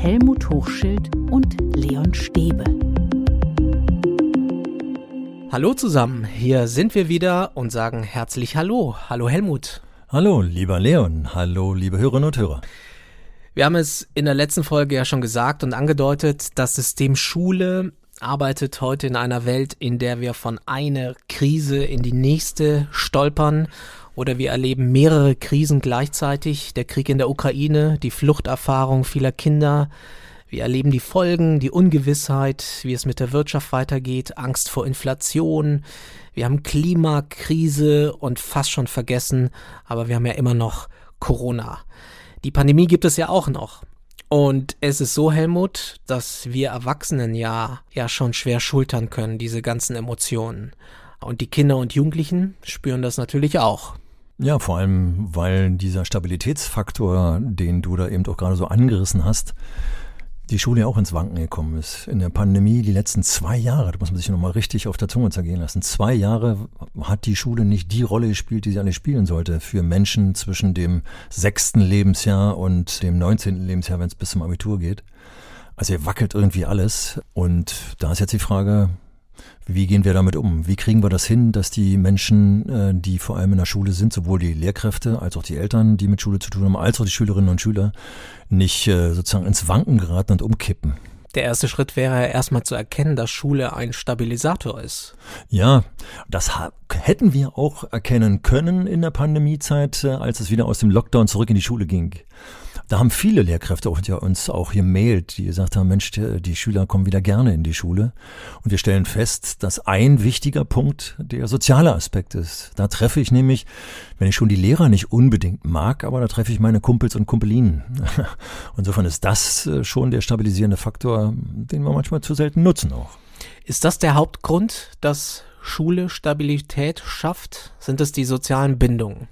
Helmut Hochschild und Leon Stäbe. Hallo zusammen, hier sind wir wieder und sagen herzlich Hallo. Hallo Helmut. Hallo, lieber Leon. Hallo, liebe Hörerinnen und Hörer. Wir haben es in der letzten Folge ja schon gesagt und angedeutet, das System Schule arbeitet heute in einer Welt, in der wir von einer Krise in die nächste stolpern oder wir erleben mehrere Krisen gleichzeitig. Der Krieg in der Ukraine, die Fluchterfahrung vieler Kinder, wir erleben die Folgen, die Ungewissheit, wie es mit der Wirtschaft weitergeht, Angst vor Inflation. Wir haben Klimakrise und fast schon vergessen, aber wir haben ja immer noch Corona. Die Pandemie gibt es ja auch noch. Und es ist so, Helmut, dass wir Erwachsenen ja, ja schon schwer schultern können, diese ganzen Emotionen. Und die Kinder und Jugendlichen spüren das natürlich auch. Ja, vor allem, weil dieser Stabilitätsfaktor, den du da eben auch gerade so angerissen hast, die Schule ja auch ins Wanken gekommen ist. In der Pandemie die letzten zwei Jahre, da muss man sich nochmal richtig auf der Zunge zergehen lassen. Zwei Jahre hat die Schule nicht die Rolle gespielt, die sie alle spielen sollte für Menschen zwischen dem sechsten Lebensjahr und dem neunzehnten Lebensjahr, wenn es bis zum Abitur geht. Also hier wackelt irgendwie alles. Und da ist jetzt die Frage, wie gehen wir damit um? Wie kriegen wir das hin, dass die Menschen, äh, die vor allem in der Schule sind, sowohl die Lehrkräfte als auch die Eltern, die mit Schule zu tun haben, als auch die Schülerinnen und Schüler, nicht äh, sozusagen ins Wanken geraten und umkippen? Der erste Schritt wäre erstmal zu erkennen, dass Schule ein Stabilisator ist. Ja, das hätten wir auch erkennen können in der Pandemiezeit, äh, als es wieder aus dem Lockdown zurück in die Schule ging. Da haben viele Lehrkräfte uns auch gemailt, die gesagt haben, Mensch, die Schüler kommen wieder gerne in die Schule. Und wir stellen fest, dass ein wichtiger Punkt der soziale Aspekt ist. Da treffe ich nämlich, wenn ich schon die Lehrer nicht unbedingt mag, aber da treffe ich meine Kumpels und Kumpelinen. Insofern ist das äh, schon der stabilisierende Faktor, den wir manchmal zu selten nutzen auch. Ist das der Hauptgrund, dass Schule Stabilität schafft? Sind es die sozialen Bindungen?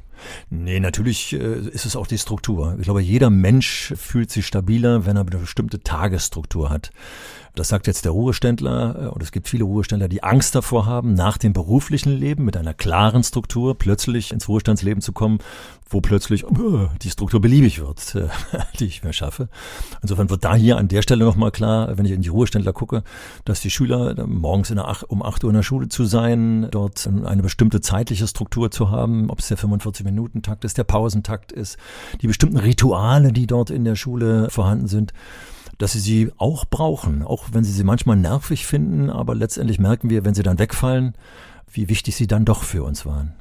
Nee, natürlich äh, ist es auch die Struktur. Ich glaube, jeder Mensch fühlt sich stabiler, wenn er eine bestimmte Tagesstruktur hat. Das sagt jetzt der Ruheständler, äh, und es gibt viele Ruheständler, die Angst davor haben, nach dem beruflichen Leben mit einer klaren Struktur plötzlich ins Ruhestandsleben zu kommen, wo plötzlich uh, die Struktur beliebig wird, äh, die ich mir schaffe. Insofern wird da hier an der Stelle nochmal klar, wenn ich in die Ruheständler gucke, dass die Schüler morgens in der Ach um acht Uhr in der Schule zu sein, dort eine bestimmte zeitliche Struktur zu haben, ob es der 45-Minuten-Takt ist, der Pausentakt ist, die bestimmten Rituale, die dort in der Schule vorhanden sind dass sie sie auch brauchen, auch wenn sie sie manchmal nervig finden, aber letztendlich merken wir, wenn sie dann wegfallen, wie wichtig sie dann doch für uns waren.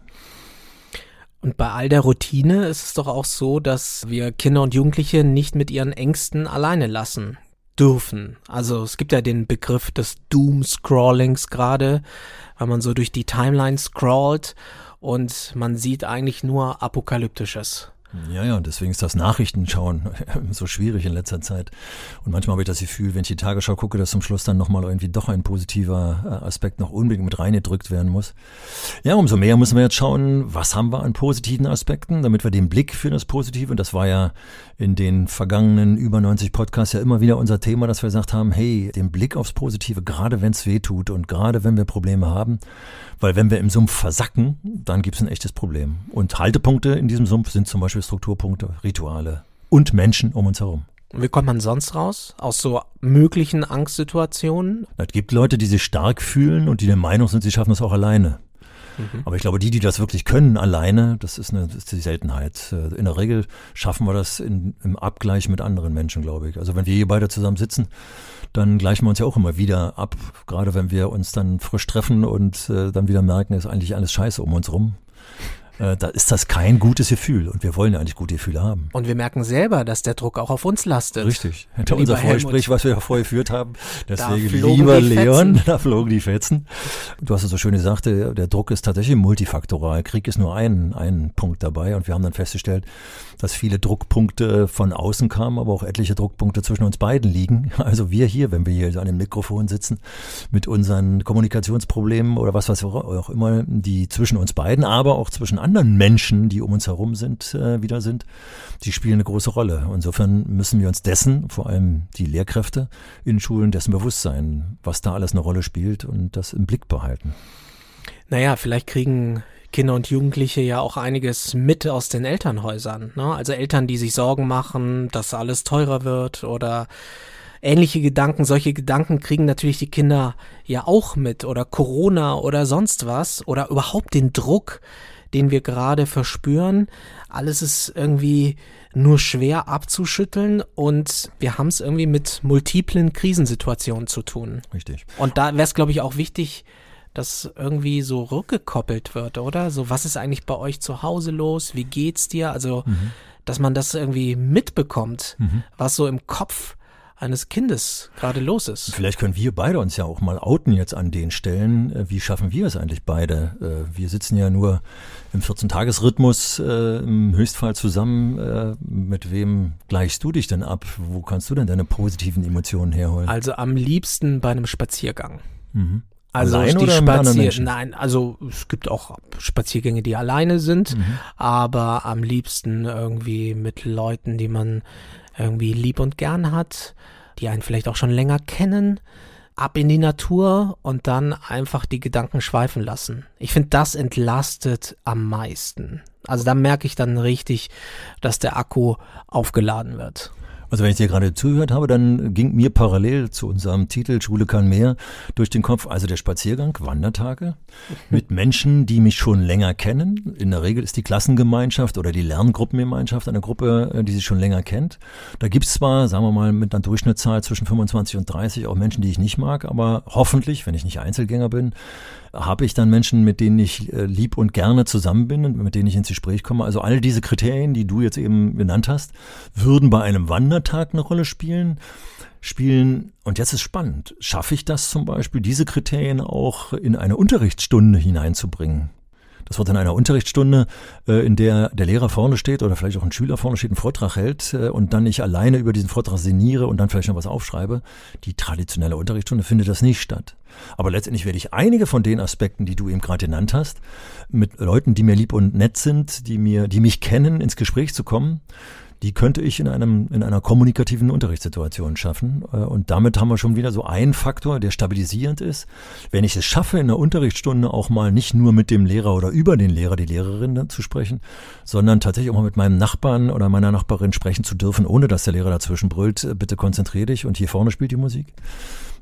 Und bei all der Routine ist es doch auch so, dass wir Kinder und Jugendliche nicht mit ihren Ängsten alleine lassen dürfen. Also es gibt ja den Begriff des Doom-Scrollings gerade, weil man so durch die Timeline scrollt und man sieht eigentlich nur Apokalyptisches. Ja, ja, und deswegen ist das Nachrichtenschauen so schwierig in letzter Zeit. Und manchmal habe ich das Gefühl, wenn ich die Tagesschau gucke, dass zum Schluss dann nochmal irgendwie doch ein positiver äh, Aspekt noch unbedingt mit reingedrückt werden muss. Ja, umso mehr müssen wir jetzt schauen, was haben wir an positiven Aspekten, damit wir den Blick für das Positive, und das war ja in den vergangenen über 90 Podcasts ja immer wieder unser Thema, dass wir gesagt haben, hey, den Blick aufs Positive, gerade wenn es weh tut und gerade wenn wir Probleme haben, weil wenn wir im Sumpf versacken, dann gibt es ein echtes Problem. Und Haltepunkte in diesem Sumpf sind zum Beispiel Strukturpunkte, Rituale und Menschen um uns herum. Wie kommt man sonst raus aus so möglichen Angstsituationen? Es gibt Leute, die sich stark fühlen und die der Meinung sind, sie schaffen das auch alleine. Mhm. Aber ich glaube, die, die das wirklich können alleine, das ist, eine, das ist die Seltenheit. Äh, in der Regel schaffen wir das in, im Abgleich mit anderen Menschen, glaube ich. Also wenn wir hier beide zusammen sitzen, dann gleichen wir uns ja auch immer wieder ab. Gerade wenn wir uns dann frisch treffen und äh, dann wieder merken, ist eigentlich alles scheiße um uns rum äh, da ist das kein gutes Gefühl. Und wir wollen ja eigentlich gute Gefühle haben. Und wir merken selber, dass der Druck auch auf uns lastet. Richtig. Hinter unser Vorgespräch, was wir ja vorher geführt haben. Deswegen, lieber Leon, da flogen die Fetzen. Du hast es so schön gesagt, der, der Druck ist tatsächlich multifaktoral. Krieg ist nur ein, ein Punkt dabei. Und wir haben dann festgestellt, dass viele Druckpunkte von außen kamen, aber auch etliche Druckpunkte zwischen uns beiden liegen. Also wir hier, wenn wir hier an dem Mikrofon sitzen, mit unseren Kommunikationsproblemen oder was, was auch immer, die zwischen uns beiden, aber auch zwischen anderen Menschen, die um uns herum sind, äh, wieder sind, die spielen eine große Rolle. Insofern müssen wir uns dessen, vor allem die Lehrkräfte in Schulen, dessen bewusst sein, was da alles eine Rolle spielt und das im Blick behalten. Naja, vielleicht kriegen Kinder und Jugendliche ja auch einiges mit aus den Elternhäusern. Ne? Also Eltern, die sich Sorgen machen, dass alles teurer wird oder ähnliche Gedanken, solche Gedanken kriegen natürlich die Kinder ja auch mit oder Corona oder sonst was oder überhaupt den Druck, den wir gerade verspüren. Alles ist irgendwie nur schwer abzuschütteln und wir haben es irgendwie mit multiplen Krisensituationen zu tun. Richtig. Und da wäre es, glaube ich, auch wichtig, dass irgendwie so rückgekoppelt wird, oder? So, was ist eigentlich bei euch zu Hause los? Wie geht's dir? Also, mhm. dass man das irgendwie mitbekommt, mhm. was so im Kopf eines Kindes gerade los ist. Vielleicht können wir beide uns ja auch mal outen jetzt an den Stellen. Äh, wie schaffen wir es eigentlich beide? Äh, wir sitzen ja nur im 14-Tages-Rhythmus äh, im Höchstfall zusammen. Mit wem gleichst du dich denn ab? Wo kannst du denn deine positiven Emotionen herholen? Also am liebsten bei einem Spaziergang. Mhm. Also allein die Spazier nein, also es gibt auch Spaziergänge, die alleine sind, mhm. aber am liebsten irgendwie mit Leuten, die man irgendwie lieb und gern hat, die einen vielleicht auch schon länger kennen, ab in die Natur und dann einfach die Gedanken schweifen lassen. Ich finde, das entlastet am meisten. Also da merke ich dann richtig, dass der Akku aufgeladen wird. Also wenn ich dir gerade zugehört habe, dann ging mir parallel zu unserem Titel Schule kann mehr durch den Kopf, also der Spaziergang, Wandertage mit Menschen, die mich schon länger kennen. In der Regel ist die Klassengemeinschaft oder die Lerngruppengemeinschaft eine Gruppe, äh, die sich schon länger kennt. Da gibt's zwar, sagen wir mal, mit einer Durchschnittszahl zwischen 25 und 30 auch Menschen, die ich nicht mag, aber hoffentlich, wenn ich nicht Einzelgänger bin, habe ich dann Menschen, mit denen ich äh, lieb und gerne zusammen bin und mit denen ich ins Gespräch komme. Also all diese Kriterien, die du jetzt eben genannt hast, würden bei einem Wandertag eine Rolle spielen. Spielen, und jetzt ist spannend, schaffe ich das zum Beispiel, diese Kriterien auch in eine Unterrichtsstunde hineinzubringen? Das wird in einer Unterrichtsstunde, äh, in der der Lehrer vorne steht oder vielleicht auch ein Schüler vorne steht, einen Vortrag hält äh, und dann ich alleine über diesen Vortrag sinniere und dann vielleicht noch was aufschreibe. Die traditionelle Unterrichtsstunde findet das nicht statt. Aber letztendlich werde ich einige von den Aspekten, die du eben gerade genannt hast, mit Leuten, die mir lieb und nett sind, die mir, die mich kennen, ins Gespräch zu kommen die könnte ich in einem in einer kommunikativen Unterrichtssituation schaffen äh, und damit haben wir schon wieder so einen Faktor, der stabilisierend ist. Wenn ich es schaffe, in der Unterrichtsstunde auch mal nicht nur mit dem Lehrer oder über den Lehrer, die Lehrerin zu sprechen, sondern tatsächlich auch mal mit meinem Nachbarn oder meiner Nachbarin sprechen zu dürfen, ohne dass der Lehrer dazwischen brüllt, äh, bitte konzentrier dich und hier vorne spielt die Musik.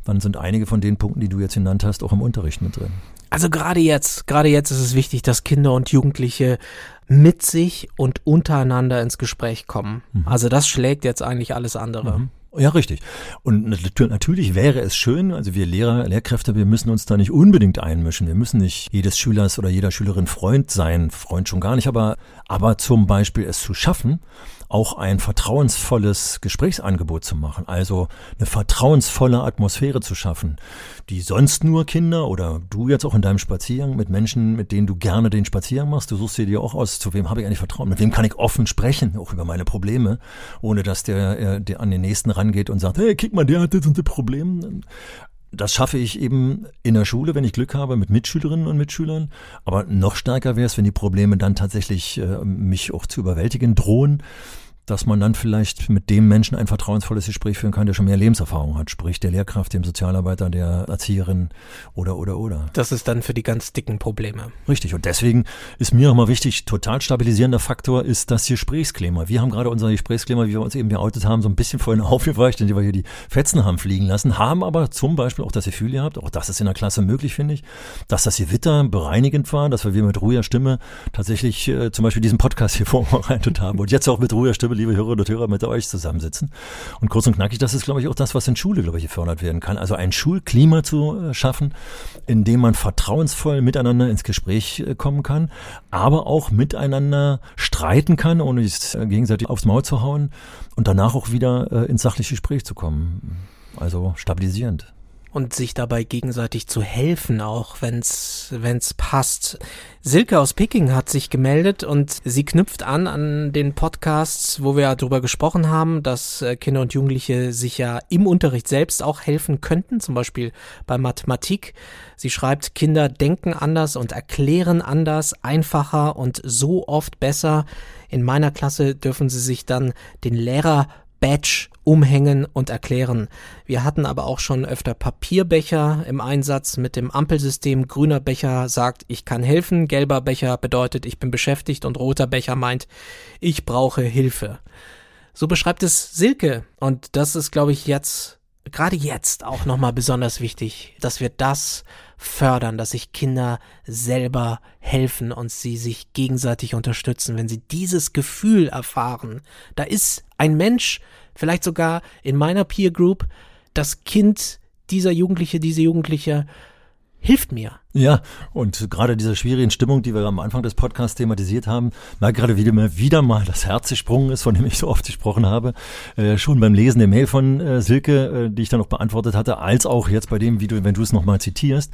Dann sind einige von den Punkten, die du jetzt genannt hast, auch im Unterricht mit drin. Also gerade jetzt, gerade jetzt ist es wichtig, dass Kinder und Jugendliche mit sich und untereinander ins Gespräch kommen. Mhm. Also das schlägt jetzt eigentlich alles andere. Mhm. Ja, richtig. Und natürlich wäre es schön, also wir Lehrer, Lehrkräfte, wir müssen uns da nicht unbedingt einmischen. Wir müssen nicht jedes Schülers oder jeder Schülerin Freund sein, Freund schon gar nicht, aber, aber zum Beispiel es zu schaffen, auch ein vertrauensvolles Gesprächsangebot zu machen, also eine vertrauensvolle Atmosphäre zu schaffen, die sonst nur Kinder oder du jetzt auch in deinem Spaziergang mit Menschen, mit denen du gerne den Spaziergang machst, du suchst dir auch aus, zu wem habe ich eigentlich Vertrauen, mit wem kann ich offen sprechen, auch über meine Probleme, ohne dass der, äh, der an den nächsten rangeht und sagt, hey, kick mal, der hat das und das Problem. Das schaffe ich eben in der Schule, wenn ich Glück habe, mit Mitschülerinnen und Mitschülern. Aber noch stärker wäre es, wenn die Probleme dann tatsächlich äh, mich auch zu überwältigen drohen dass man dann vielleicht mit dem Menschen ein vertrauensvolles Gespräch führen kann, der schon mehr Lebenserfahrung hat, sprich der Lehrkraft, dem Sozialarbeiter, der Erzieherin oder oder oder. Das ist dann für die ganz dicken Probleme. Richtig und deswegen ist mir nochmal wichtig, total stabilisierender Faktor ist das Gesprächsklima. Wir haben gerade unser Gesprächsklima, wie wir uns eben geoutet haben, so ein bisschen vorhin aufgeweicht, indem wir hier die Fetzen haben fliegen lassen, haben aber zum Beispiel auch das Gefühl gehabt, auch das ist in der Klasse möglich, finde ich, dass das Gewitter bereinigend war, dass wir mit ruhiger Stimme tatsächlich äh, zum Beispiel diesen Podcast hier vorbereitet haben und jetzt auch mit ruhiger Stimme liebe Hörerinnen und Hörer, mit euch zusammensitzen. Und kurz und knackig, das ist, glaube ich, auch das, was in Schule, glaube ich, gefördert werden kann. Also ein Schulklima zu äh, schaffen, in dem man vertrauensvoll miteinander ins Gespräch äh, kommen kann, aber auch miteinander streiten kann, ohne sich äh, gegenseitig aufs Maul zu hauen und danach auch wieder ins sachliche Gespräch zu kommen. Also stabilisierend und sich dabei gegenseitig zu helfen, auch wenn's wenn's passt. Silke aus Peking hat sich gemeldet und sie knüpft an an den Podcasts, wo wir darüber gesprochen haben, dass äh, Kinder und Jugendliche sich ja im Unterricht selbst auch helfen könnten, zum Beispiel bei Mathematik. Sie schreibt, Kinder denken anders und erklären anders, einfacher und so oft besser. In meiner Klasse dürfen sie sich dann den Lehrer Badge umhängen und erklären. Wir hatten aber auch schon öfter Papierbecher im Einsatz mit dem Ampelsystem. Grüner Becher sagt, ich kann helfen, gelber Becher bedeutet, ich bin beschäftigt und roter Becher meint, ich brauche Hilfe. So beschreibt es Silke und das ist, glaube ich, jetzt gerade jetzt auch nochmal besonders wichtig, dass wir das fördern, dass sich Kinder selber helfen und sie sich gegenseitig unterstützen. Wenn sie dieses Gefühl erfahren, da ist ein Mensch, vielleicht sogar in meiner Peer Group, das Kind dieser Jugendliche, diese Jugendliche, hilft mir. Ja, und gerade diese schwierigen Stimmung, die wir am Anfang des Podcasts thematisiert haben, merke gerade wieder mal, wieder mal das Herz gesprungen ist, von dem ich so oft gesprochen habe. Äh, schon beim Lesen der Mail von äh, Silke, äh, die ich dann noch beantwortet hatte, als auch jetzt bei dem, du, wenn du es nochmal zitierst.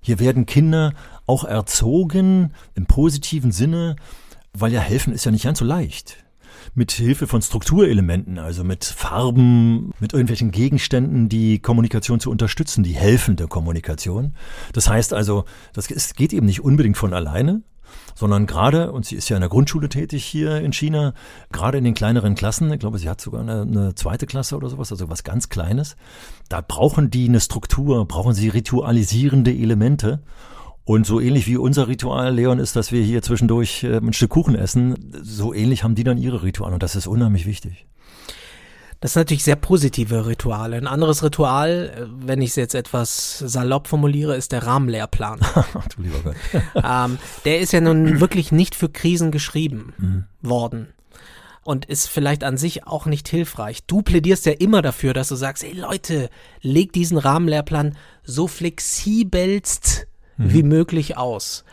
Hier werden Kinder auch erzogen im positiven Sinne, weil ja helfen ist ja nicht ganz so leicht mit Hilfe von Strukturelementen, also mit Farben, mit irgendwelchen Gegenständen, die Kommunikation zu unterstützen, die helfende Kommunikation. Das heißt also, das geht eben nicht unbedingt von alleine, sondern gerade, und sie ist ja in der Grundschule tätig hier in China, gerade in den kleineren Klassen, ich glaube, sie hat sogar eine, eine, zweite Klasse oder sowas, also was ganz Kleines, da brauchen die eine Struktur, brauchen sie ritualisierende Elemente. Und so ähnlich wie unser Ritual, Leon, ist, dass wir hier zwischendurch äh, ein Stück Kuchen essen, so ähnlich haben die dann ihre Rituale und das ist unheimlich wichtig. Das sind natürlich sehr positive Rituale. Ein anderes Ritual, äh, wenn ich es jetzt etwas salopp formuliere, ist der Rahmenlehrplan. du lieber Gott. ähm, der ist ja nun wirklich nicht für Krisen geschrieben mhm. worden und ist vielleicht an sich auch nicht hilfreich. Du plädierst ja immer dafür, dass du sagst, hey Leute, leg diesen Rahmenlehrplan so flexibelst mhm. wie möglich aus.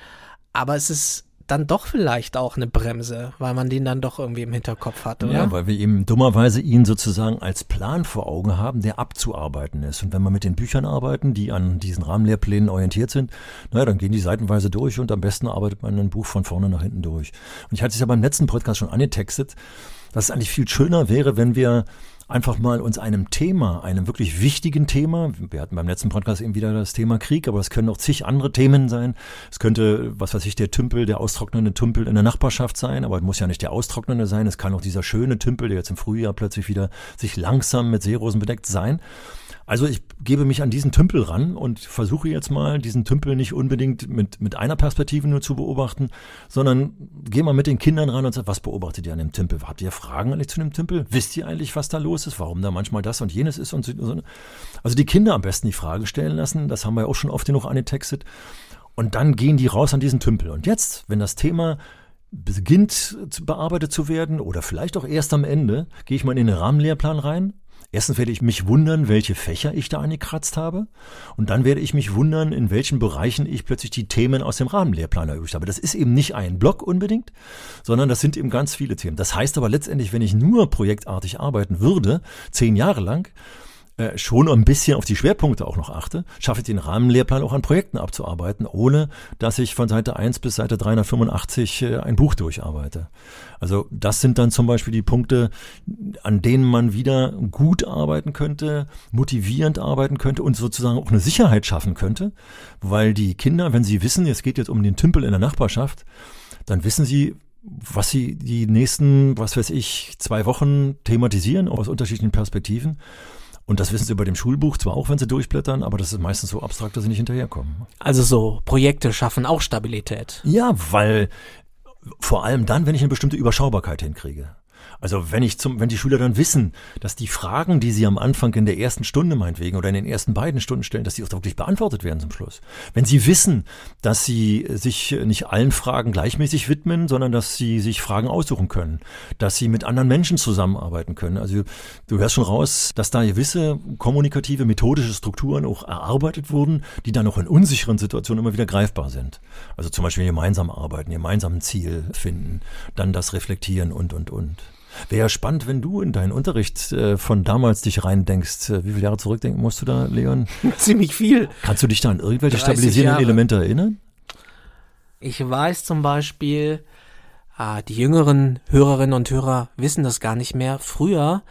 Aber es ist dann doch vielleicht auch eine Bremse, weil man den dann doch irgendwie im Hinterkopf hat, oder? Ja, weil wir eben dummerweise ihn sozusagen als Plan vor Augen haben, der abzuarbeiten ist. Und wenn wir mit den Büchern arbeiten, die an diesen Rahmenlehrplänen orientiert sind, naja, dann gehen die seitenweise durch und am besten arbeitet man ein Buch von vorne nach hinten durch. Und ich hatte es ja beim letzten Podcast schon angetextet, dass es eigentlich viel schöner wäre, wenn wir einfach mal uns einem Thema, einem wirklich wichtigen Thema, wir hatten beim letzten Podcast eben wieder das Thema Krieg, aber es können auch zig andere Themen sein. Es könnte, was weiß ich, der Tümpel, der austrocknende Tümpel in der Nachbarschaft sein, aber es muss ja nicht der austrocknende sein. Es kann auch dieser schöne Tümpel, der jetzt im Frühjahr plötzlich wieder sich langsam mit Seerosen bedeckt sein. Also ich gebe mich an diesen Tümpel ran und versuche jetzt mal, diesen Tümpel nicht unbedingt mit, mit einer Perspektive nur zu beobachten, sondern gehe mal mit den Kindern ran und sage, was beobachtet ihr an dem Tümpel? Habt ihr Fragen eigentlich zu dem Tümpel? Wisst ihr eigentlich, was da los ist? Warum da manchmal das und jenes ist? Und so. Also die Kinder am besten die Frage stellen lassen, das haben wir auch schon oft genug angetextet. Und dann gehen die raus an diesen Tümpel. Und jetzt, wenn das Thema beginnt bearbeitet zu werden oder vielleicht auch erst am Ende, gehe ich mal in den Rahmenlehrplan rein Erstens werde ich mich wundern, welche Fächer ich da angekratzt habe. Und dann werde ich mich wundern, in welchen Bereichen ich plötzlich die Themen aus dem Rahmenlehrplan erübt habe. Das ist eben nicht ein Block unbedingt, sondern das sind eben ganz viele Themen. Das heißt aber letztendlich, wenn ich nur projektartig arbeiten würde, zehn Jahre lang, äh, schon ein bisschen auf die Schwerpunkte auch noch achte, schaffe ich den Rahmenlehrplan auch an Projekten abzuarbeiten, ohne dass ich von Seite 1 bis Seite 385 äh, ein Buch durcharbeite. Also das sind dann zum Beispiel die Punkte, an denen man wieder gut arbeiten könnte, motivierend arbeiten könnte und sozusagen auch eine Sicherheit schaffen könnte, weil die Kinder, wenn sie wissen, es geht jetzt um den Tümpel in der Nachbarschaft, dann wissen sie, was sie die nächsten, was weiß ich, zwei Wochen thematisieren aus unterschiedlichen Perspektiven. Und das wissen sie bei dem Schulbuch zwar auch, wenn sie durchblättern, aber das ist meistens so abstrakt, dass sie nicht hinterherkommen. Also so Projekte schaffen auch Stabilität. Ja, weil vor allem dann, wenn ich eine bestimmte Überschaubarkeit hinkriege. Also wenn ich zum, wenn die Schüler dann wissen, dass die Fragen, die sie am Anfang in der ersten Stunde meinetwegen oder in den ersten beiden Stunden stellen, dass die auch wirklich beantwortet werden zum Schluss. Wenn sie wissen, dass sie sich nicht allen Fragen gleichmäßig widmen, sondern dass sie sich Fragen aussuchen können, dass sie mit anderen Menschen zusammenarbeiten können. Also du hörst schon raus, dass da gewisse kommunikative, methodische Strukturen auch erarbeitet wurden, die dann auch in unsicheren Situationen immer wieder greifbar sind. Also zum Beispiel gemeinsam arbeiten, gemeinsam ein Ziel finden, dann das reflektieren und, und, und. Wäre spannend, wenn du in deinen Unterricht äh, von damals dich reindenkst. Äh, wie viele Jahre zurückdenken musst du da, Leon? Ziemlich viel. Kannst du dich da an irgendwelche stabilisierenden Jahre. Elemente erinnern? Ich weiß zum Beispiel, ah, die jüngeren Hörerinnen und Hörer wissen das gar nicht mehr. Früher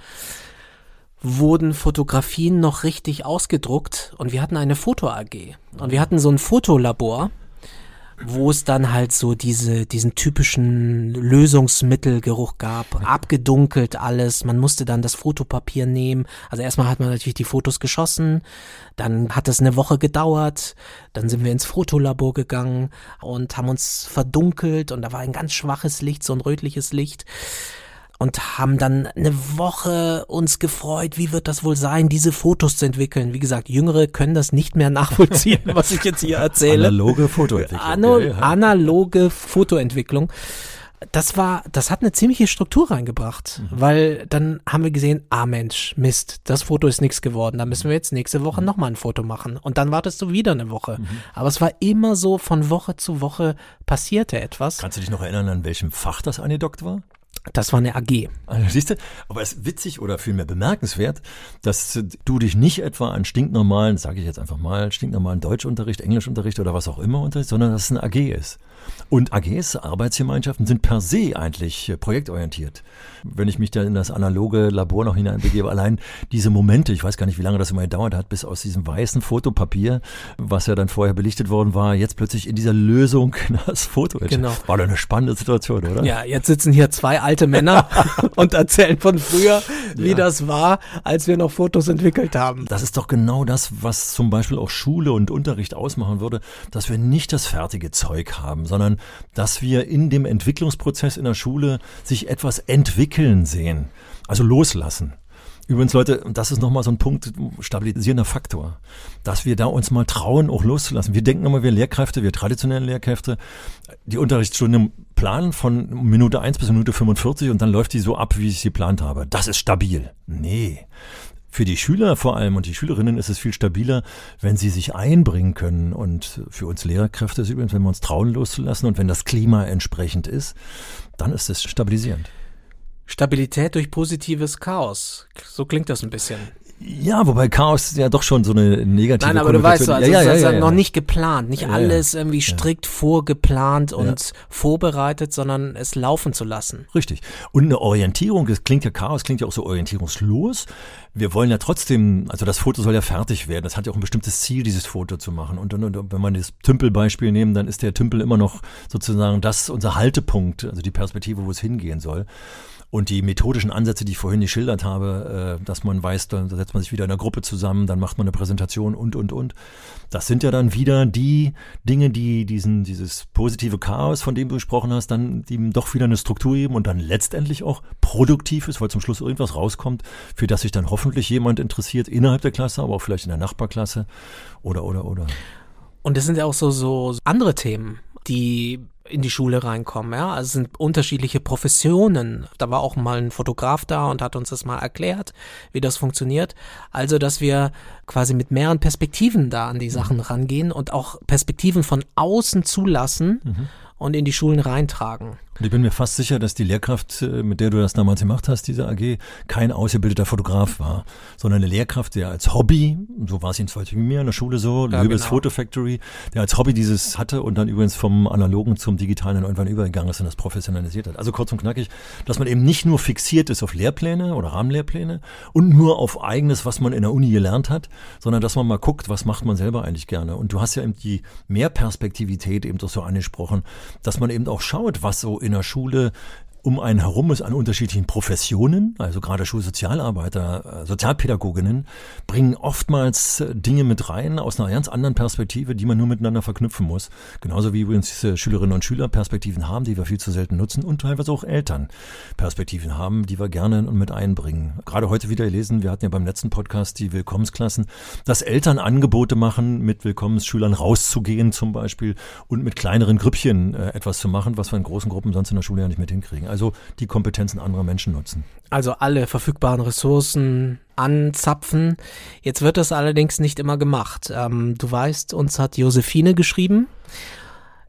wurden Fotografien noch richtig ausgedruckt und wir hatten eine Foto AG und wir hatten so ein Fotolabor wo es dann halt so diese, diesen typischen Lösungsmittelgeruch gab, abgedunkelt alles. Man musste dann das Fotopapier nehmen. Also erstmal hat man natürlich die Fotos geschossen, dann hat es eine Woche gedauert, dann sind wir ins Fotolabor gegangen und haben uns verdunkelt. Und da war ein ganz schwaches Licht, so ein rötliches Licht und haben dann eine Woche uns gefreut, wie wird das wohl sein, diese Fotos zu entwickeln. Wie gesagt, Jüngere können das nicht mehr nachvollziehen, was ich jetzt hier erzähle. Analoge Fotoentwicklung. Ano analoge Fotoentwicklung. Das war, das hat eine ziemliche Struktur reingebracht, mhm. weil dann haben wir gesehen, ah Mensch, Mist, das Foto ist nichts geworden, da müssen wir jetzt nächste Woche mhm. nochmal ein Foto machen. Und dann wartest du wieder eine Woche. Mhm. Aber es war immer so, von Woche zu Woche passierte etwas. Kannst du dich noch erinnern, an welchem Fach das angedockt war? Das war eine AG. Also, siehst du, aber es ist witzig oder vielmehr bemerkenswert, dass du dich nicht etwa an stinknormalen, sage ich jetzt einfach mal, stinknormalen Deutschunterricht, Englischunterricht oder was auch immer unterricht, sondern dass es eine AG ist. Und AGs, Arbeitsgemeinschaften, sind per se eigentlich projektorientiert. Wenn ich mich da in das analoge Labor noch hineinbegebe, allein diese Momente, ich weiß gar nicht, wie lange das immer gedauert hat, bis aus diesem weißen Fotopapier, was ja dann vorher belichtet worden war, jetzt plötzlich in dieser Lösung das Foto. Genau. War doch eine spannende Situation, oder? Ja, jetzt sitzen hier zwei alte Männer und erzählen von früher, wie ja. das war, als wir noch Fotos entwickelt haben. Das ist doch genau das, was zum Beispiel auch Schule und Unterricht ausmachen würde, dass wir nicht das fertige Zeug haben, sondern dass wir in dem Entwicklungsprozess in der Schule sich etwas entwickeln sehen, also loslassen. Übrigens, Leute, das ist nochmal so ein Punkt, stabilisierender Faktor, dass wir da uns mal trauen, auch loszulassen. Wir denken immer, wir Lehrkräfte, wir traditionellen Lehrkräfte, die Unterrichtsstunde planen von Minute 1 bis Minute 45 und dann läuft die so ab, wie ich sie geplant habe. Das ist stabil. Nee. Für die Schüler vor allem und die Schülerinnen ist es viel stabiler, wenn sie sich einbringen können. Und für uns Lehrkräfte ist übrigens, wenn wir uns trauen loszulassen und wenn das Klima entsprechend ist, dann ist es stabilisierend. Stabilität durch positives Chaos. So klingt das ein bisschen. Ja, wobei Chaos ja doch schon so eine negative Nein, aber du weißt so, also ja, ja, ja, ja, noch nicht geplant, nicht alles irgendwie strikt vorgeplant und vorbereitet, sondern es laufen zu lassen. Richtig. Und eine Orientierung, das klingt ja Chaos, klingt ja auch so orientierungslos. Wir wollen ja trotzdem, also das Foto soll ja fertig werden. Das hat ja auch ein bestimmtes Ziel, dieses Foto zu machen. Und, und, und wenn man das Tümpelbeispiel nehmen, dann ist der Tümpel immer noch sozusagen das unser Haltepunkt, also die Perspektive, wo es hingehen soll. Und die methodischen Ansätze, die ich vorhin geschildert habe, äh, dass man weiß, da setzt man sich wieder in einer Gruppe zusammen, dann macht man eine Präsentation und, und, und. Das sind ja dann wieder die Dinge, die diesen, dieses positive Chaos, von dem du gesprochen hast, dann ihm doch wieder eine Struktur geben und dann letztendlich auch produktiv ist, weil zum Schluss irgendwas rauskommt, für das sich dann hoffentlich jemand interessiert innerhalb der Klasse, aber auch vielleicht in der Nachbarklasse oder, oder, oder. Und das sind ja auch so, so andere Themen, die in die Schule reinkommen. Ja, also es sind unterschiedliche Professionen. Da war auch mal ein Fotograf da und hat uns das mal erklärt, wie das funktioniert. Also, dass wir quasi mit mehreren Perspektiven da an die Sachen rangehen und auch Perspektiven von außen zulassen. Mhm und in die Schulen reintragen. Und ich bin mir fast sicher, dass die Lehrkraft, äh, mit der du das damals gemacht hast, diese AG, kein ausgebildeter Fotograf war, sondern eine Lehrkraft, der als Hobby, so war es jedenfalls wie mir in der Schule so, ja, Löbels genau. Photo Factory, der als Hobby dieses hatte und dann übrigens vom Analogen zum Digitalen irgendwann übergegangen ist und das professionalisiert hat. Also kurz und knackig, dass man eben nicht nur fixiert ist auf Lehrpläne oder Rahmenlehrpläne und nur auf eigenes, was man in der Uni gelernt hat, sondern dass man mal guckt, was macht man selber eigentlich gerne. Und du hast ja eben die Mehrperspektivität eben doch so angesprochen, dass man eben auch schaut, was so in der Schule um einen herum ist an unterschiedlichen Professionen, also gerade Schulsozialarbeiter, äh, Sozialpädagoginnen, bringen oftmals äh, Dinge mit rein aus einer ganz anderen Perspektive, die man nur miteinander verknüpfen muss. Genauso wie übrigens diese Schülerinnen und Schüler Perspektiven haben, die wir viel zu selten nutzen und teilweise auch Eltern Perspektiven haben, die wir gerne mit einbringen. Gerade heute wieder gelesen, wir hatten ja beim letzten Podcast die Willkommensklassen, dass Eltern Angebote machen, mit Willkommensschülern rauszugehen zum Beispiel und mit kleineren Grüppchen äh, etwas zu machen, was wir in großen Gruppen sonst in der Schule ja nicht mit hinkriegen also die Kompetenzen anderer Menschen nutzen. Also alle verfügbaren Ressourcen anzapfen. Jetzt wird das allerdings nicht immer gemacht. Ähm, du weißt, uns hat Josephine geschrieben.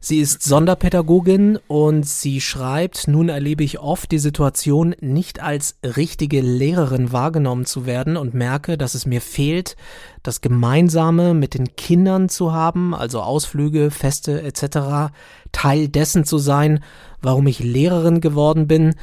Sie ist Sonderpädagogin und sie schreibt, nun erlebe ich oft die Situation, nicht als richtige Lehrerin wahrgenommen zu werden und merke, dass es mir fehlt, das Gemeinsame mit den Kindern zu haben, also Ausflüge, Feste etc., Teil dessen zu sein, warum ich Lehrerin geworden bin.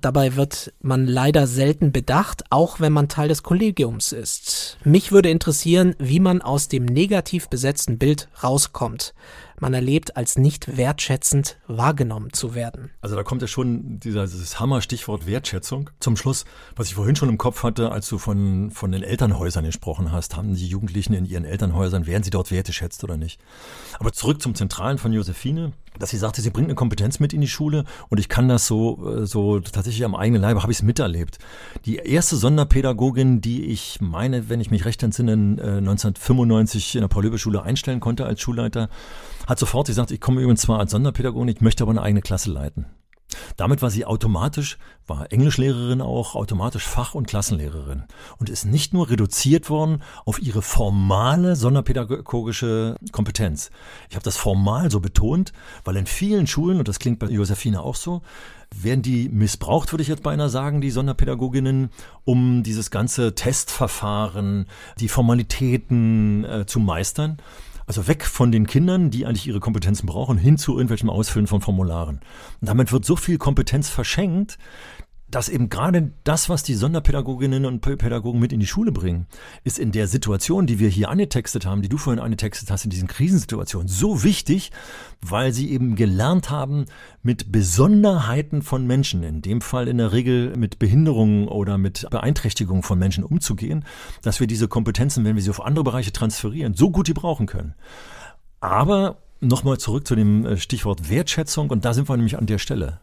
Dabei wird man leider selten bedacht, auch wenn man Teil des Kollegiums ist. Mich würde interessieren, wie man aus dem negativ besetzten Bild rauskommt man erlebt, als nicht wertschätzend wahrgenommen zu werden. Also da kommt ja schon dieser, dieses Hammer-Stichwort Wertschätzung zum Schluss, was ich vorhin schon im Kopf hatte, als du von, von den Elternhäusern gesprochen hast. Haben die Jugendlichen in ihren Elternhäusern, werden sie dort wertgeschätzt oder nicht? Aber zurück zum Zentralen von Josephine, dass sie sagte, sie bringt eine Kompetenz mit in die Schule und ich kann das so, äh, so tatsächlich am eigenen Leibe, habe ich es miterlebt. Die erste Sonderpädagogin, die ich meine, wenn ich mich recht entsinne, 1995 in der Paul-Löbe-Schule einstellen konnte als Schulleiter, hat sofort gesagt, ich komme übrigens zwar als Sonderpädagogin, ich möchte aber eine eigene Klasse leiten. Damit war sie automatisch, war Englischlehrerin auch, automatisch Fach- und Klassenlehrerin und ist nicht nur reduziert worden auf ihre formale sonderpädagogische Kompetenz. Ich habe das formal so betont, weil in vielen Schulen, und das klingt bei Josephine auch so, werden die missbraucht, würde ich jetzt beinahe sagen, die Sonderpädagoginnen, um dieses ganze Testverfahren, die Formalitäten äh, zu meistern. Also weg von den Kindern, die eigentlich ihre Kompetenzen brauchen, hin zu irgendwelchem Ausfüllen von Formularen. Und damit wird so viel Kompetenz verschenkt, dass eben gerade das, was die Sonderpädagoginnen und Pädagogen mit in die Schule bringen, ist in der Situation, die wir hier angetextet haben, die du vorhin angetextet hast, in diesen Krisensituationen, so wichtig, weil sie eben gelernt haben, mit Besonderheiten von Menschen, in dem Fall in der Regel mit Behinderungen oder mit Beeinträchtigungen von Menschen umzugehen, dass wir diese Kompetenzen, wenn wir sie auf andere Bereiche transferieren, so gut die brauchen können. Aber nochmal zurück zu dem äh, Stichwort Wertschätzung, und da sind wir nämlich an der Stelle.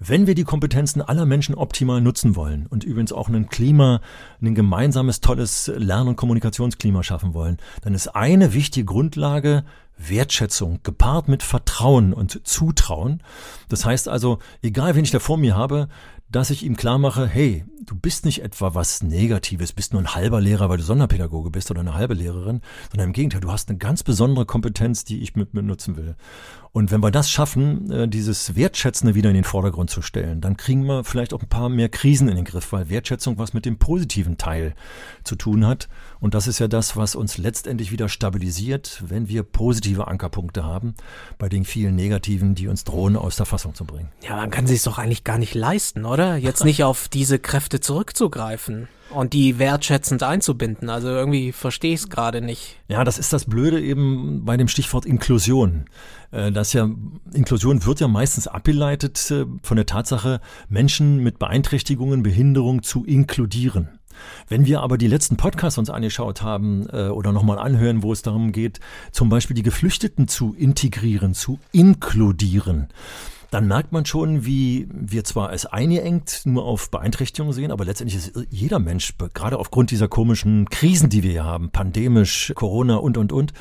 Wenn wir die Kompetenzen aller Menschen optimal nutzen wollen und übrigens auch ein Klima, ein gemeinsames, tolles Lern- und Kommunikationsklima schaffen wollen, dann ist eine wichtige Grundlage Wertschätzung gepaart mit Vertrauen und Zutrauen. Das heißt also, egal wen ich da vor mir habe, dass ich ihm klar mache, hey, du bist nicht etwa was Negatives, bist nur ein halber Lehrer, weil du Sonderpädagoge bist oder eine halbe Lehrerin, sondern im Gegenteil, du hast eine ganz besondere Kompetenz, die ich mit mir nutzen will. Und wenn wir das schaffen, äh, dieses Wertschätzende wieder in den Vordergrund zu stellen, dann kriegen wir vielleicht auch ein paar mehr Krisen in den Griff, weil Wertschätzung was mit dem positiven Teil zu tun hat. Und das ist ja das, was uns letztendlich wieder stabilisiert, wenn wir positive Ankerpunkte haben, bei den vielen negativen, die uns drohen, aus der Fassung zu bringen. Ja, man kann sich doch eigentlich gar nicht leisten, oder? Jetzt nicht auf diese Kräfte zurückzugreifen und die wertschätzend einzubinden. Also irgendwie verstehe ich es gerade nicht. Ja, das ist das Blöde eben bei dem Stichwort Inklusion. Äh, das ja, Inklusion wird ja meistens abgeleitet äh, von der Tatsache, Menschen mit Beeinträchtigungen, Behinderung zu inkludieren. Wenn wir aber die letzten Podcasts uns angeschaut haben äh, oder nochmal anhören, wo es darum geht, zum Beispiel die Geflüchteten zu integrieren, zu inkludieren, dann merkt man schon, wie wir zwar als eingeengt nur auf Beeinträchtigungen sehen, aber letztendlich ist jeder Mensch, gerade aufgrund dieser komischen Krisen, die wir hier haben, pandemisch, Corona und, und, und,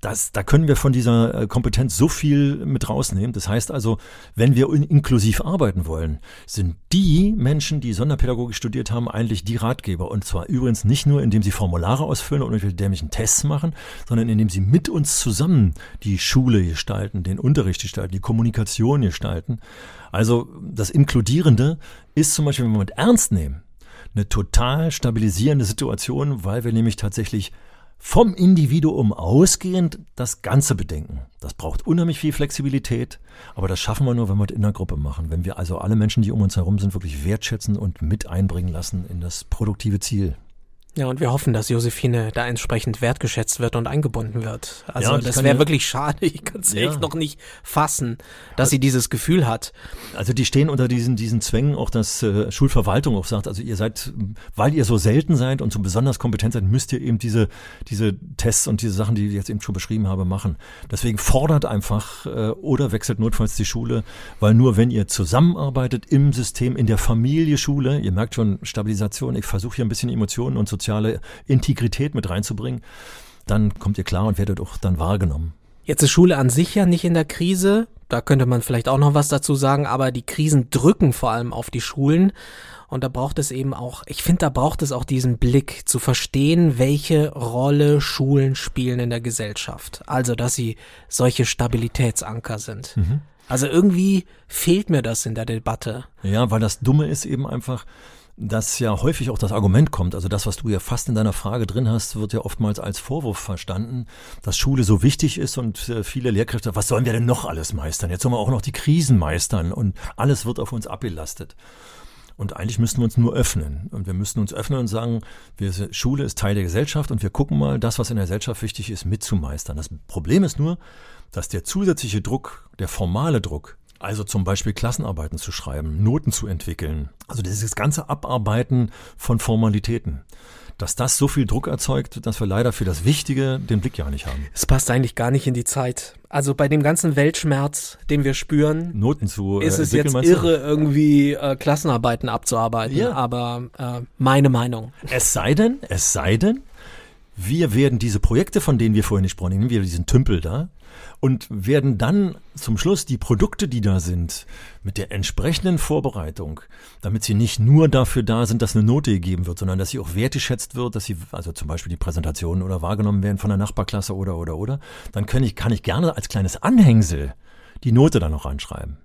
das, da können wir von dieser äh, Kompetenz so viel mit rausnehmen. Das heißt also, wenn wir inklusiv arbeiten wollen, sind die Menschen, die Sonderpädagogik studiert haben, eigentlich die Ratgeber. Und zwar übrigens nicht nur, indem sie Formulare ausfüllen und irgendwelche dämlichen Tests machen, sondern indem sie mit uns zusammen die Schule gestalten, den Unterricht gestalten, die Kommunikation gestalten. Also das Inkludierende ist zum Beispiel, wenn wir mit ernst nehmen, eine total stabilisierende Situation, weil wir nämlich tatsächlich vom Individuum ausgehend das Ganze bedenken. Das braucht unheimlich viel Flexibilität, aber das schaffen wir nur, wenn wir es in der Gruppe machen. Wenn wir also alle Menschen, die um uns herum sind, wirklich wertschätzen und mit einbringen lassen in das produktive Ziel. Ja, und wir hoffen, dass Josephine da entsprechend wertgeschätzt wird und eingebunden wird. Also ja, das wäre wirklich schade. Ich kann es ja. echt noch nicht fassen, dass also, sie dieses Gefühl hat. Also die stehen unter diesen, diesen Zwängen, auch dass äh, Schulverwaltung auch sagt, also ihr seid, weil ihr so selten seid und so besonders kompetent seid, müsst ihr eben diese, diese Tests und diese Sachen, die ich jetzt eben schon beschrieben habe, machen. Deswegen fordert einfach äh, oder wechselt notfalls die Schule, weil nur wenn ihr zusammenarbeitet im System, in der Familie Schule, ihr merkt schon Stabilisation, ich versuche hier ein bisschen Emotionen und so soziale Integrität mit reinzubringen, dann kommt ihr klar und werdet auch dann wahrgenommen. Jetzt ist Schule an sich ja nicht in der Krise. Da könnte man vielleicht auch noch was dazu sagen, aber die Krisen drücken vor allem auf die Schulen. Und da braucht es eben auch, ich finde, da braucht es auch diesen Blick zu verstehen, welche Rolle Schulen spielen in der Gesellschaft. Also, dass sie solche Stabilitätsanker sind. Mhm. Also irgendwie fehlt mir das in der Debatte. Ja, weil das Dumme ist eben einfach, dass ja häufig auch das Argument kommt, also das, was du ja fast in deiner Frage drin hast, wird ja oftmals als Vorwurf verstanden, dass Schule so wichtig ist und äh, viele Lehrkräfte, was sollen wir denn noch alles meistern? Jetzt sollen wir auch noch die Krisen meistern und alles wird auf uns abgelastet. Und eigentlich müssten wir uns nur öffnen. Und wir müssten uns öffnen und sagen, wir, Schule ist Teil der Gesellschaft und wir gucken mal, das, was in der Gesellschaft wichtig ist, mitzumeistern. Das Problem ist nur, dass der zusätzliche Druck, der formale Druck, also zum Beispiel Klassenarbeiten zu schreiben, Noten zu entwickeln. Also dieses ganze Abarbeiten von Formalitäten. Dass das so viel Druck erzeugt, dass wir leider für das Wichtige den Blick ja nicht haben. Es passt eigentlich gar nicht in die Zeit. Also bei dem ganzen Weltschmerz, den wir spüren, Noten zu äh, ist es jetzt irre, irgendwie äh, Klassenarbeiten abzuarbeiten. Ja. Aber äh, meine Meinung. Es sei denn, es sei denn, wir werden diese Projekte, von denen wir vorhin nicht sprachen, nehmen wir diesen Tümpel da, und werden dann zum Schluss die Produkte, die da sind, mit der entsprechenden Vorbereitung, damit sie nicht nur dafür da sind, dass eine Note gegeben wird, sondern dass sie auch wertgeschätzt wird, dass sie, also zum Beispiel die Präsentationen oder wahrgenommen werden von der Nachbarklasse oder, oder, oder, dann kann ich, kann ich gerne als kleines Anhängsel die Note dann noch anschreiben.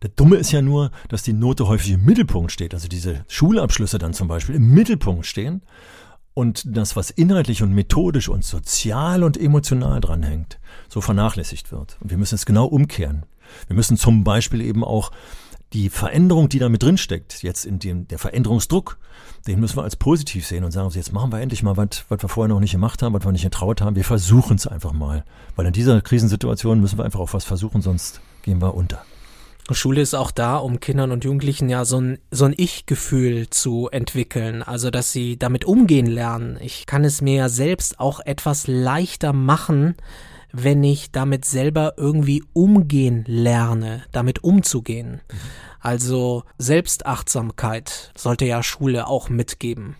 Das Dumme ist ja nur, dass die Note häufig im Mittelpunkt steht, also diese Schulabschlüsse dann zum Beispiel im Mittelpunkt stehen und das, was inhaltlich und methodisch und sozial und emotional dranhängt, so vernachlässigt wird. Und wir müssen es genau umkehren. Wir müssen zum Beispiel eben auch die Veränderung, die da mit drin steckt, jetzt in dem, der Veränderungsdruck, den müssen wir als positiv sehen und sagen, jetzt machen wir endlich mal was, was wir vorher noch nicht gemacht haben, was wir nicht getraut haben. Wir versuchen es einfach mal. Weil in dieser Krisensituation müssen wir einfach auch was versuchen, sonst gehen wir unter. Schule ist auch da, um Kindern und Jugendlichen ja so ein, so ein Ich-Gefühl zu entwickeln, also dass sie damit umgehen lernen. Ich kann es mir ja selbst auch etwas leichter machen, wenn ich damit selber irgendwie umgehen lerne, damit umzugehen. Mhm. Also Selbstachtsamkeit sollte ja Schule auch mitgeben.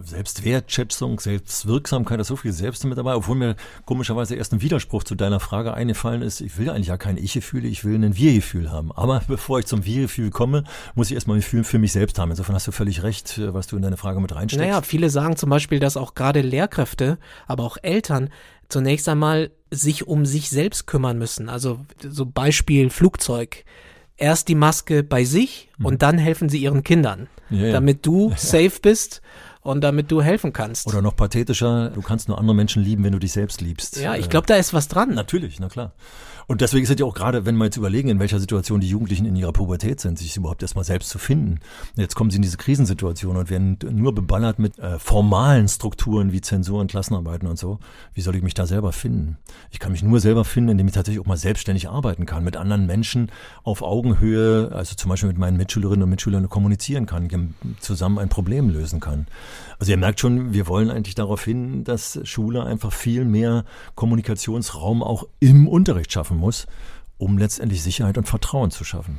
Selbstwertschätzung, Selbstwirksamkeit, da ist so viel Selbst mit dabei, obwohl mir komischerweise erst ein Widerspruch zu deiner Frage eingefallen ist. Ich will eigentlich ja kein Ich-Gefühl, ich will ein Wir-Gefühl haben. Aber bevor ich zum Wir-Gefühl komme, muss ich erstmal ein Gefühl für mich selbst haben. Insofern hast du völlig recht, was du in deine Frage mit reinsteckst. Naja, viele sagen zum Beispiel, dass auch gerade Lehrkräfte, aber auch Eltern zunächst einmal sich um sich selbst kümmern müssen. Also so Beispiel Flugzeug erst die Maske bei sich hm. und dann helfen sie ihren Kindern, ja, ja. damit du safe bist und damit du helfen kannst. Oder noch pathetischer, du kannst nur andere Menschen lieben, wenn du dich selbst liebst. Ja, ich glaube, da ist was dran. Natürlich, na klar. Und deswegen ist es ja auch gerade, wenn wir jetzt überlegen, in welcher Situation die Jugendlichen in ihrer Pubertät sind, sich überhaupt erstmal selbst zu finden. Jetzt kommen sie in diese Krisensituation und werden nur beballert mit äh, formalen Strukturen wie Zensuren, Klassenarbeiten und so. Wie soll ich mich da selber finden? Ich kann mich nur selber finden, indem ich tatsächlich auch mal selbstständig arbeiten kann, mit anderen Menschen auf Augenhöhe, also zum Beispiel mit meinen Mitschülerinnen und Mitschülern kommunizieren kann, zusammen ein Problem lösen kann. Also ihr merkt schon, wir wollen eigentlich darauf hin, dass Schule einfach viel mehr Kommunikationsraum auch im Unterricht schaffen muss, um letztendlich Sicherheit und Vertrauen zu schaffen.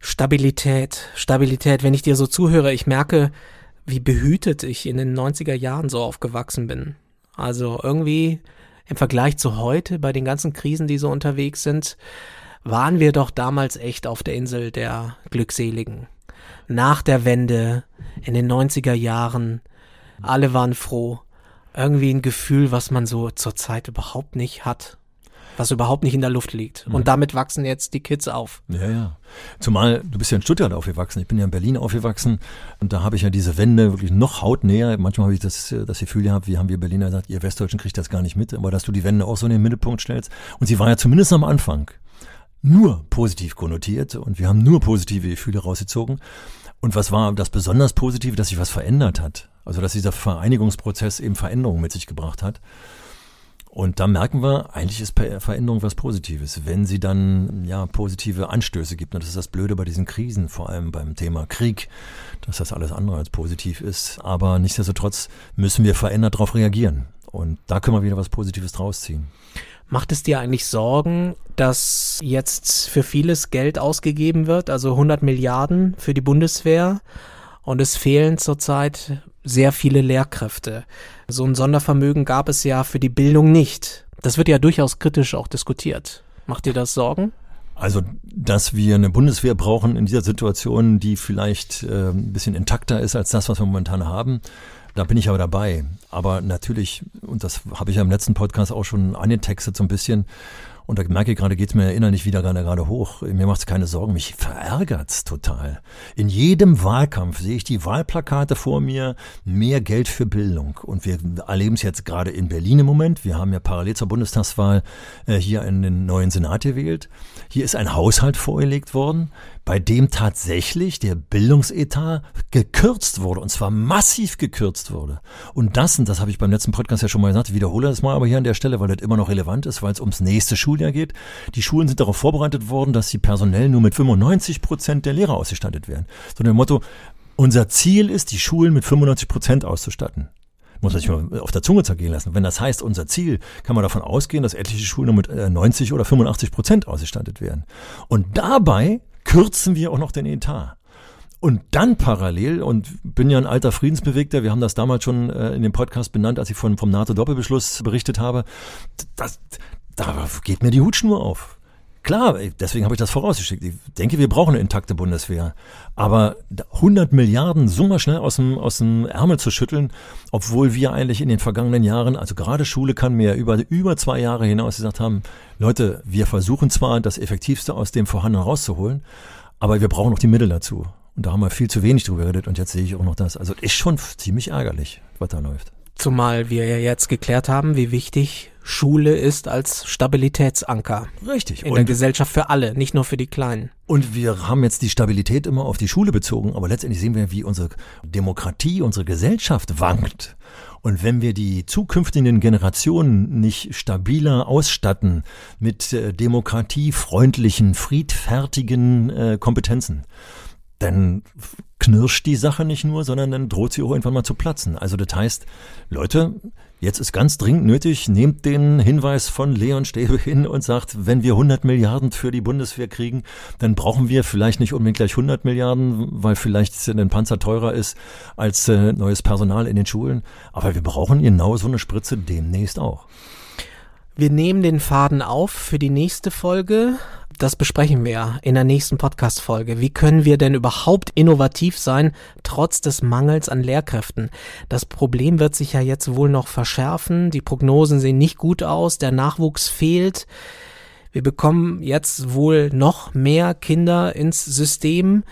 Stabilität, Stabilität. Wenn ich dir so zuhöre, ich merke, wie behütet ich in den 90er Jahren so aufgewachsen bin. Also irgendwie im Vergleich zu heute, bei den ganzen Krisen, die so unterwegs sind, waren wir doch damals echt auf der Insel der Glückseligen nach der Wende, in den 90er Jahren. Alle waren froh. Irgendwie ein Gefühl, was man so zurzeit überhaupt nicht hat. Was überhaupt nicht in der Luft liegt. Und mhm. damit wachsen jetzt die Kids auf. Ja, ja. Zumal du bist ja in Stuttgart aufgewachsen. Ich bin ja in Berlin aufgewachsen. Und da habe ich ja diese Wende wirklich noch hautnäher. Manchmal habe ich das, das Gefühl gehabt, wie haben wir Berliner gesagt, ihr Westdeutschen kriegt das gar nicht mit. Aber dass du die Wende auch so in den Mittelpunkt stellst. Und sie war ja zumindest am Anfang nur positiv konnotiert und wir haben nur positive Gefühle rausgezogen. Und was war das besonders Positive, dass sich was verändert hat? Also dass dieser Vereinigungsprozess eben Veränderungen mit sich gebracht hat. Und da merken wir, eigentlich ist Veränderung was Positives, wenn sie dann ja positive Anstöße gibt. Und das ist das Blöde bei diesen Krisen, vor allem beim Thema Krieg, dass das alles andere als positiv ist. Aber nichtsdestotrotz müssen wir verändert darauf reagieren. Und da können wir wieder was Positives draus ziehen. Macht es dir eigentlich Sorgen, dass jetzt für vieles Geld ausgegeben wird, also 100 Milliarden für die Bundeswehr und es fehlen zurzeit sehr viele Lehrkräfte. So ein Sondervermögen gab es ja für die Bildung nicht. Das wird ja durchaus kritisch auch diskutiert. Macht dir das Sorgen? Also, dass wir eine Bundeswehr brauchen in dieser Situation, die vielleicht äh, ein bisschen intakter ist als das, was wir momentan haben, da bin ich aber dabei. Aber natürlich, und das habe ich ja im letzten Podcast auch schon angetextet so ein bisschen, Und da merke ich gerade, geht es mir innerlich wieder gerade, gerade hoch. Mir macht es keine Sorgen, mich verärgert es total. In jedem Wahlkampf sehe ich die Wahlplakate vor mir, mehr Geld für Bildung. Und wir erleben es jetzt gerade in Berlin im Moment. Wir haben ja parallel zur Bundestagswahl äh, hier einen neuen Senat gewählt. Hier ist ein Haushalt vorgelegt worden, bei dem tatsächlich der Bildungsetat gekürzt wurde, und zwar massiv gekürzt wurde. Und das, und das habe ich beim letzten Podcast ja schon mal gesagt, wiederhole das mal aber hier an der Stelle, weil das immer noch relevant ist, weil es ums nächste Schuljahr geht. Die Schulen sind darauf vorbereitet worden, dass sie personell nur mit 95 Prozent der Lehrer ausgestattet werden. So dem Motto, unser Ziel ist, die Schulen mit 95 Prozent auszustatten muss man sich mal auf der Zunge zergehen lassen. Wenn das heißt, unser Ziel, kann man davon ausgehen, dass etliche Schulen nur mit 90 äh, oder 85 Prozent ausgestattet werden. Und dabei kürzen wir auch noch den Etat. Und dann parallel, und bin ja ein alter Friedensbewegter, wir haben das damals schon äh, in dem Podcast benannt, als ich von, vom NATO-Doppelbeschluss berichtet habe, das, da geht mir die Hutschnur auf. Klar, deswegen habe ich das vorausgeschickt. Ich denke, wir brauchen eine intakte Bundeswehr. Aber 100 Milliarden so mal schnell aus dem, aus dem Ärmel zu schütteln, obwohl wir eigentlich in den vergangenen Jahren, also gerade Schule kann mir über, über zwei Jahre hinaus gesagt haben, Leute, wir versuchen zwar das Effektivste aus dem Vorhandenen rauszuholen, aber wir brauchen noch die Mittel dazu. Und da haben wir viel zu wenig drüber geredet und jetzt sehe ich auch noch das. Also ist schon ziemlich ärgerlich, was da läuft. Zumal wir ja jetzt geklärt haben, wie wichtig Schule ist als Stabilitätsanker. Richtig. In und der Gesellschaft für alle, nicht nur für die Kleinen. Und wir haben jetzt die Stabilität immer auf die Schule bezogen, aber letztendlich sehen wir, wie unsere Demokratie, unsere Gesellschaft wankt. Und wenn wir die zukünftigen Generationen nicht stabiler ausstatten mit äh, demokratiefreundlichen, friedfertigen äh, Kompetenzen, dann knirscht die Sache nicht nur, sondern dann droht sie auch irgendwann mal zu platzen. Also das heißt, Leute, jetzt ist ganz dringend nötig, nehmt den Hinweis von Leon Stäbe hin und sagt, wenn wir 100 Milliarden für die Bundeswehr kriegen, dann brauchen wir vielleicht nicht unbedingt gleich 100 Milliarden, weil vielleicht ein Panzer teurer ist als äh, neues Personal in den Schulen. Aber wir brauchen genau so eine Spritze demnächst auch. Wir nehmen den Faden auf für die nächste Folge das besprechen wir in der nächsten Podcast-Folge. Wie können wir denn überhaupt innovativ sein, trotz des Mangels an Lehrkräften? Das Problem wird sich ja jetzt wohl noch verschärfen. Die Prognosen sehen nicht gut aus. Der Nachwuchs fehlt. Wir bekommen jetzt wohl noch mehr Kinder ins System.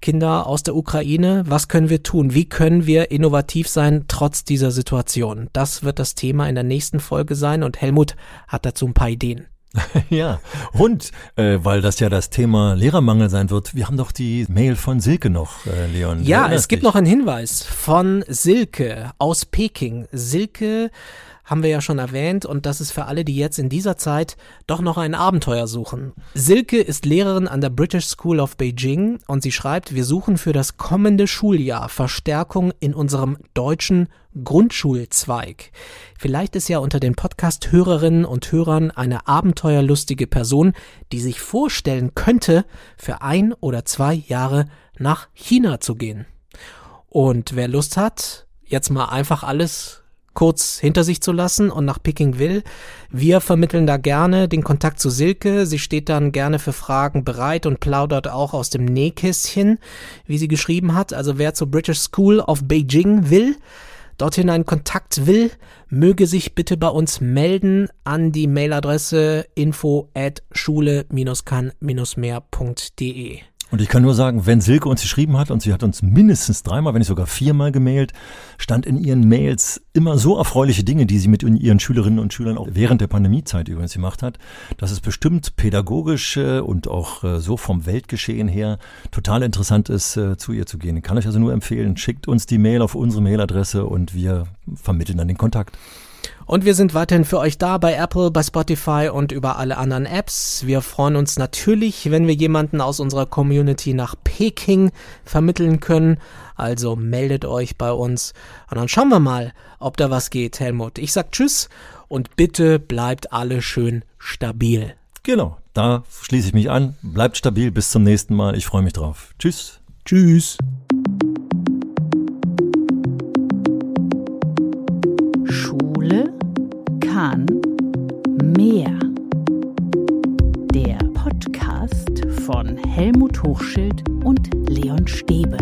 Kinder aus der Ukraine. Was können wir tun? Wie können wir innovativ sein trotz dieser Situation? Das wird das Thema in der nächsten Folge sein und Helmut hat dazu ein paar Ideen. ja, und äh, weil das ja das Thema Lehrermangel sein wird, wir haben doch die Mail von Silke noch, äh, Leon. Ja, es gibt dich? noch einen Hinweis von Silke aus Peking. Silke haben wir ja schon erwähnt und das ist für alle, die jetzt in dieser Zeit doch noch ein Abenteuer suchen. Silke ist Lehrerin an der British School of Beijing und sie schreibt, wir suchen für das kommende Schuljahr Verstärkung in unserem deutschen Grundschulzweig. Vielleicht ist ja unter den Podcast-Hörerinnen und Hörern eine abenteuerlustige Person, die sich vorstellen könnte, für ein oder zwei Jahre nach China zu gehen. Und wer Lust hat, jetzt mal einfach alles kurz hinter sich zu lassen und nach Picking will. Wir vermitteln da gerne den Kontakt zu Silke. Sie steht dann gerne für Fragen bereit und plaudert auch aus dem Nähkästchen, wie sie geschrieben hat. Also wer zur British School of Beijing will, dorthin einen Kontakt will, möge sich bitte bei uns melden an die Mailadresse info at schule-kann-mehr.de. Und ich kann nur sagen, wenn Silke uns geschrieben hat, und sie hat uns mindestens dreimal, wenn nicht sogar viermal gemailt, stand in ihren Mails immer so erfreuliche Dinge, die sie mit ihren Schülerinnen und Schülern auch während der Pandemiezeit übrigens gemacht hat, dass es bestimmt pädagogisch und auch äh, so vom Weltgeschehen her total interessant ist, äh, zu ihr zu gehen. Ich kann euch also nur empfehlen, schickt uns die Mail auf unsere Mailadresse und wir vermitteln dann den Kontakt. Und wir sind weiterhin für euch da bei Apple, bei Spotify und über alle anderen Apps. Wir freuen uns natürlich, wenn wir jemanden aus unserer Community nach Peking vermitteln können. Also meldet euch bei uns und dann schauen wir mal, ob da was geht, Helmut. Ich sag Tschüss und bitte bleibt alle schön stabil. Genau, da schließe ich mich an. Bleibt stabil, bis zum nächsten Mal. Ich freue mich drauf. Tschüss. Tschüss. Kahn mehr. Der Podcast von Helmut Hochschild und Leon Stäbe.